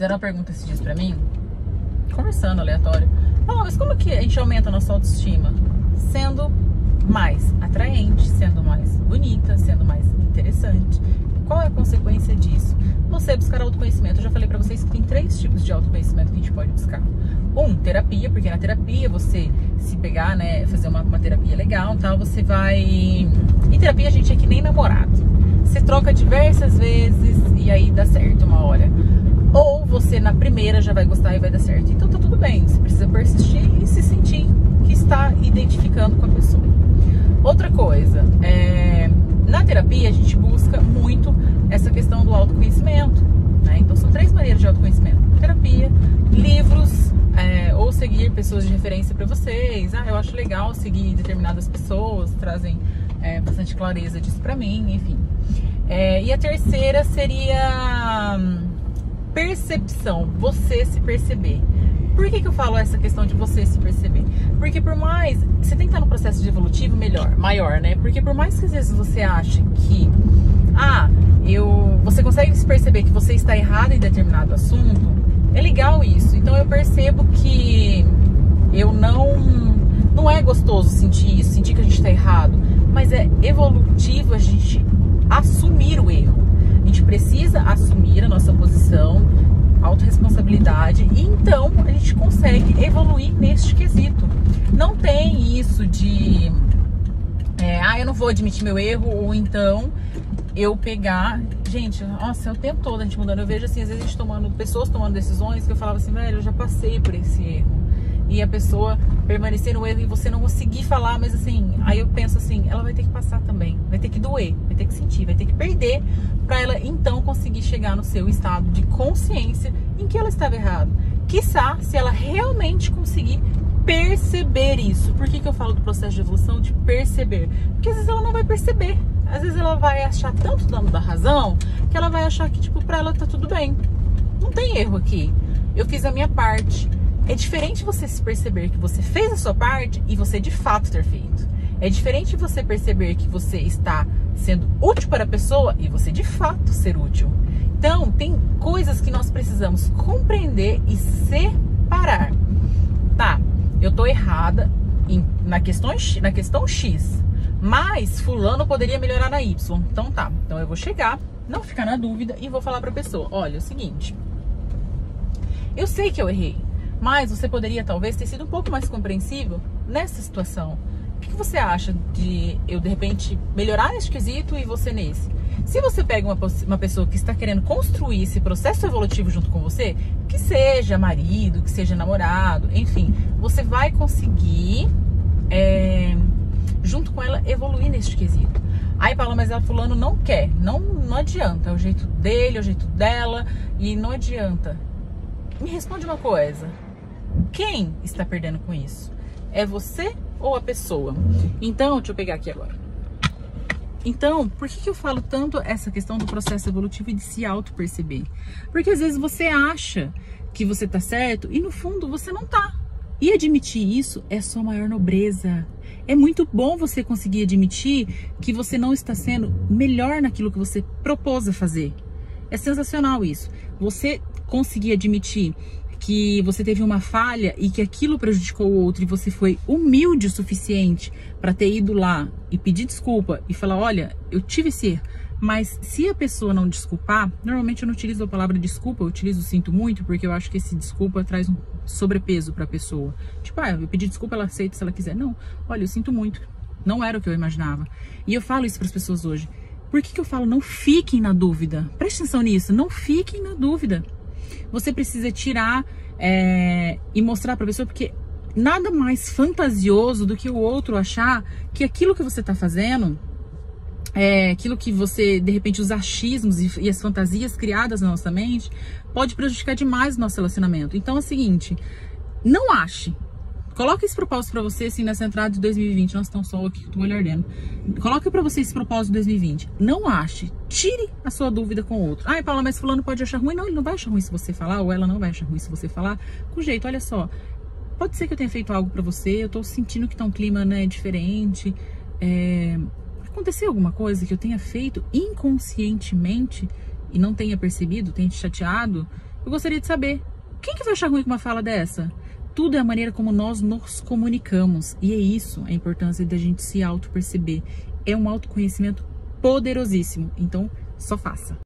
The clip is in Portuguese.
Fizeram uma pergunta esses dias pra mim, conversando aleatório. Mas como que a gente aumenta a nossa autoestima? Sendo mais atraente, sendo mais bonita, sendo mais interessante. Qual é a consequência disso? Você buscar autoconhecimento. Eu já falei para vocês que tem três tipos de autoconhecimento que a gente pode buscar. Um, terapia, porque na terapia você se pegar, né, fazer uma, uma terapia legal, tal, você vai. Em terapia a gente é que nem namorado. Você troca diversas vezes e aí dá certo uma hora. Ou você na primeira já vai e vai dar certo. Então tá tudo bem. Você precisa persistir e se sentir que está identificando com a pessoa. Outra coisa, é, na terapia a gente busca muito essa questão do autoconhecimento. Né? Então são três maneiras de autoconhecimento: terapia, livros, é, ou seguir pessoas de referência para vocês. Ah, eu acho legal seguir determinadas pessoas, trazem é, bastante clareza disso para mim, enfim. É, e a terceira seria hum, percepção, você se perceber. Por que, que eu falo essa questão de você se perceber? Porque por mais. Você tem que estar no processo de evolutivo melhor, maior, né? Porque por mais que às vezes você ache que. Ah, eu. Você consegue se perceber que você está errado em determinado assunto. É legal isso. Então eu percebo que eu não. Não é gostoso sentir isso, sentir que a gente está errado. Mas é evolutivo a gente assumir o erro. A gente precisa assumir a nossa posição autorresponsabilidade e então a gente consegue evoluir neste quesito. Não tem isso de é, ah, eu não vou admitir meu erro, ou então eu pegar. Gente, nossa, é o tempo todo a gente mudando. Eu vejo assim, às vezes a gente tomando, pessoas tomando decisões que eu falava assim, velho, eu já passei por esse erro. E a pessoa permanecer no erro e você não conseguir falar, mas assim, aí eu penso assim, ela vai ter que passar também, vai ter que doer, vai ter que sentir, vai ter que perder para ela então conseguir chegar no seu estado de consciência em que ela estava errada. Quiçá se ela realmente conseguir perceber isso. Por que, que eu falo do processo de evolução de perceber? Porque às vezes ela não vai perceber. Às vezes ela vai achar tanto dano da razão que ela vai achar que, tipo, pra ela tá tudo bem. Não tem erro aqui. Eu fiz a minha parte. É diferente você se perceber que você fez a sua parte e você de fato ter feito. É diferente você perceber que você está sendo útil para a pessoa e você de fato ser útil. Então, tem coisas que nós precisamos compreender e separar. Tá, eu tô errada em, na, questão, na questão X, mas fulano poderia melhorar na Y. Então tá, então eu vou chegar, não ficar na dúvida e vou falar para a pessoa, olha, é o seguinte, eu sei que eu errei, mas você poderia talvez ter sido um pouco mais compreensível nessa situação. O que você acha de eu, de repente, melhorar nesse quesito e você nesse? Se você pega uma, uma pessoa que está querendo construir esse processo evolutivo junto com você, que seja marido, que seja namorado, enfim, você vai conseguir, é, junto com ela, evoluir nesse quesito. Aí, Paula, mas a fulano não quer. Não, não adianta. É o jeito dele, é o jeito dela. E não adianta. Me responde uma coisa. Quem está perdendo com isso? É você ou a pessoa. Então, deixa eu pegar aqui agora. Então, por que, que eu falo tanto essa questão do processo evolutivo e de se auto-perceber? Porque às vezes você acha que você tá certo e no fundo você não tá. E admitir isso é sua maior nobreza. É muito bom você conseguir admitir que você não está sendo melhor naquilo que você propôs a fazer. É sensacional isso. Você conseguir admitir que você teve uma falha e que aquilo prejudicou o outro e você foi humilde o suficiente para ter ido lá e pedir desculpa e falar: olha, eu tive esse erro. Mas se a pessoa não desculpar, normalmente eu não utilizo a palavra desculpa, eu utilizo sinto muito, porque eu acho que esse desculpa traz um sobrepeso para a pessoa. Tipo, ah, eu pedi desculpa, ela aceita se ela quiser. Não, olha, eu sinto muito. Não era o que eu imaginava. E eu falo isso para as pessoas hoje. Por que, que eu falo não fiquem na dúvida? Preste atenção nisso, não fiquem na dúvida você precisa tirar é, e mostrar para a pessoa, porque nada mais fantasioso do que o outro achar que aquilo que você está fazendo, é, aquilo que você, de repente, os achismos e, e, as fantasias criadas na nossa mente, pode prejudicar demais o nosso relacionamento. Então é o seguinte, não ache Coloque esse propósito para você, assim, nessa entrada de 2020. Nós estamos só aqui com o olho ardendo. Coloque para você esse propósito de 2020. Não ache. Tire a sua dúvida com o outro. Ai, Paula, mas fulano pode achar ruim. Não, ele não vai achar ruim se você falar, ou ela não vai achar ruim se você falar. Com jeito, olha só. Pode ser que eu tenha feito algo para você, eu tô sentindo que tá um clima, né, diferente. É... Aconteceu alguma coisa que eu tenha feito inconscientemente e não tenha percebido, tenha te chateado Eu gostaria de saber, quem que vai achar ruim com uma fala dessa? Tudo é a maneira como nós nos comunicamos. E é isso a importância da gente se auto-perceber. É um autoconhecimento poderosíssimo. Então, só faça.